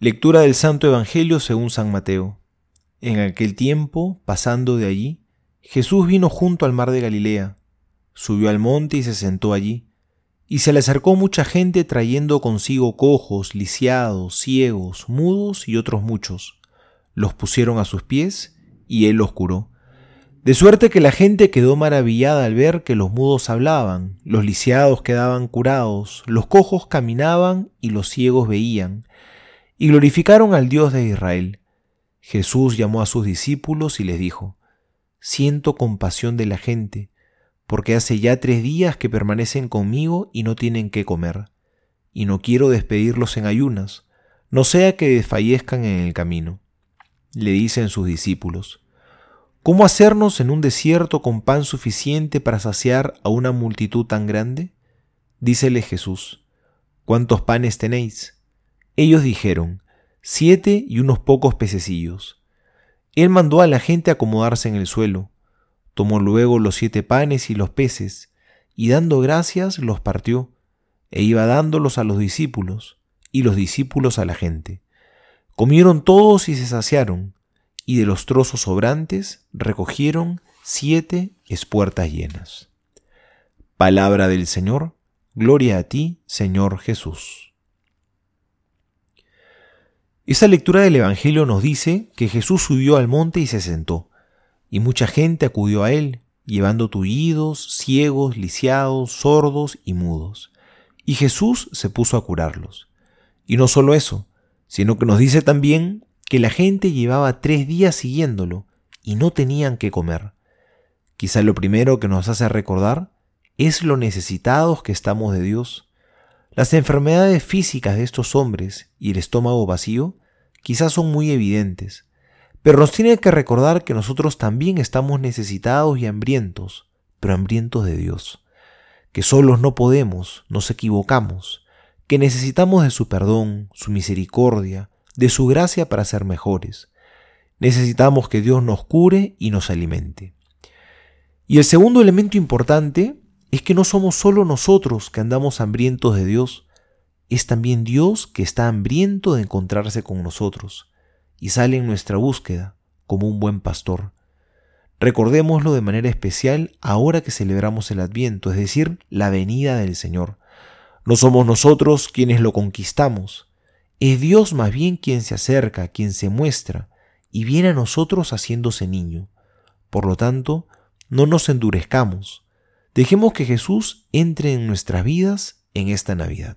Lectura del Santo Evangelio según San Mateo. En aquel tiempo, pasando de allí, Jesús vino junto al mar de Galilea, subió al monte y se sentó allí, y se le acercó mucha gente trayendo consigo cojos, lisiados, ciegos, mudos y otros muchos. Los pusieron a sus pies, y él los curó. De suerte que la gente quedó maravillada al ver que los mudos hablaban, los lisiados quedaban curados, los cojos caminaban y los ciegos veían y glorificaron al Dios de Israel. Jesús llamó a sus discípulos y les dijo, Siento compasión de la gente, porque hace ya tres días que permanecen conmigo y no tienen qué comer, y no quiero despedirlos en ayunas, no sea que desfallezcan en el camino. Le dicen sus discípulos, ¿Cómo hacernos en un desierto con pan suficiente para saciar a una multitud tan grande? Dícele Jesús, ¿cuántos panes tenéis? Ellos dijeron, siete y unos pocos pececillos. Él mandó a la gente acomodarse en el suelo, tomó luego los siete panes y los peces, y dando gracias los partió, e iba dándolos a los discípulos, y los discípulos a la gente. Comieron todos y se saciaron, y de los trozos sobrantes recogieron siete espuertas llenas. Palabra del Señor, gloria a ti, Señor Jesús. Esa lectura del Evangelio nos dice que Jesús subió al monte y se sentó, y mucha gente acudió a él, llevando tullidos, ciegos, lisiados, sordos y mudos. Y Jesús se puso a curarlos. Y no solo eso, sino que nos dice también que la gente llevaba tres días siguiéndolo y no tenían que comer. Quizá lo primero que nos hace recordar es lo necesitados que estamos de Dios las enfermedades físicas de estos hombres y el estómago vacío quizás son muy evidentes, pero nos tiene que recordar que nosotros también estamos necesitados y hambrientos, pero hambrientos de Dios, que solos no podemos, nos equivocamos, que necesitamos de su perdón, su misericordia, de su gracia para ser mejores. Necesitamos que Dios nos cure y nos alimente. Y el segundo elemento importante es que no somos solo nosotros que andamos hambrientos de Dios, es también Dios que está hambriento de encontrarse con nosotros y sale en nuestra búsqueda como un buen pastor. Recordémoslo de manera especial ahora que celebramos el Adviento, es decir, la venida del Señor. No somos nosotros quienes lo conquistamos, es Dios más bien quien se acerca, quien se muestra, y viene a nosotros haciéndose niño. Por lo tanto, no nos endurezcamos, Dejemos que Jesús entre en nuestras vidas en esta Navidad.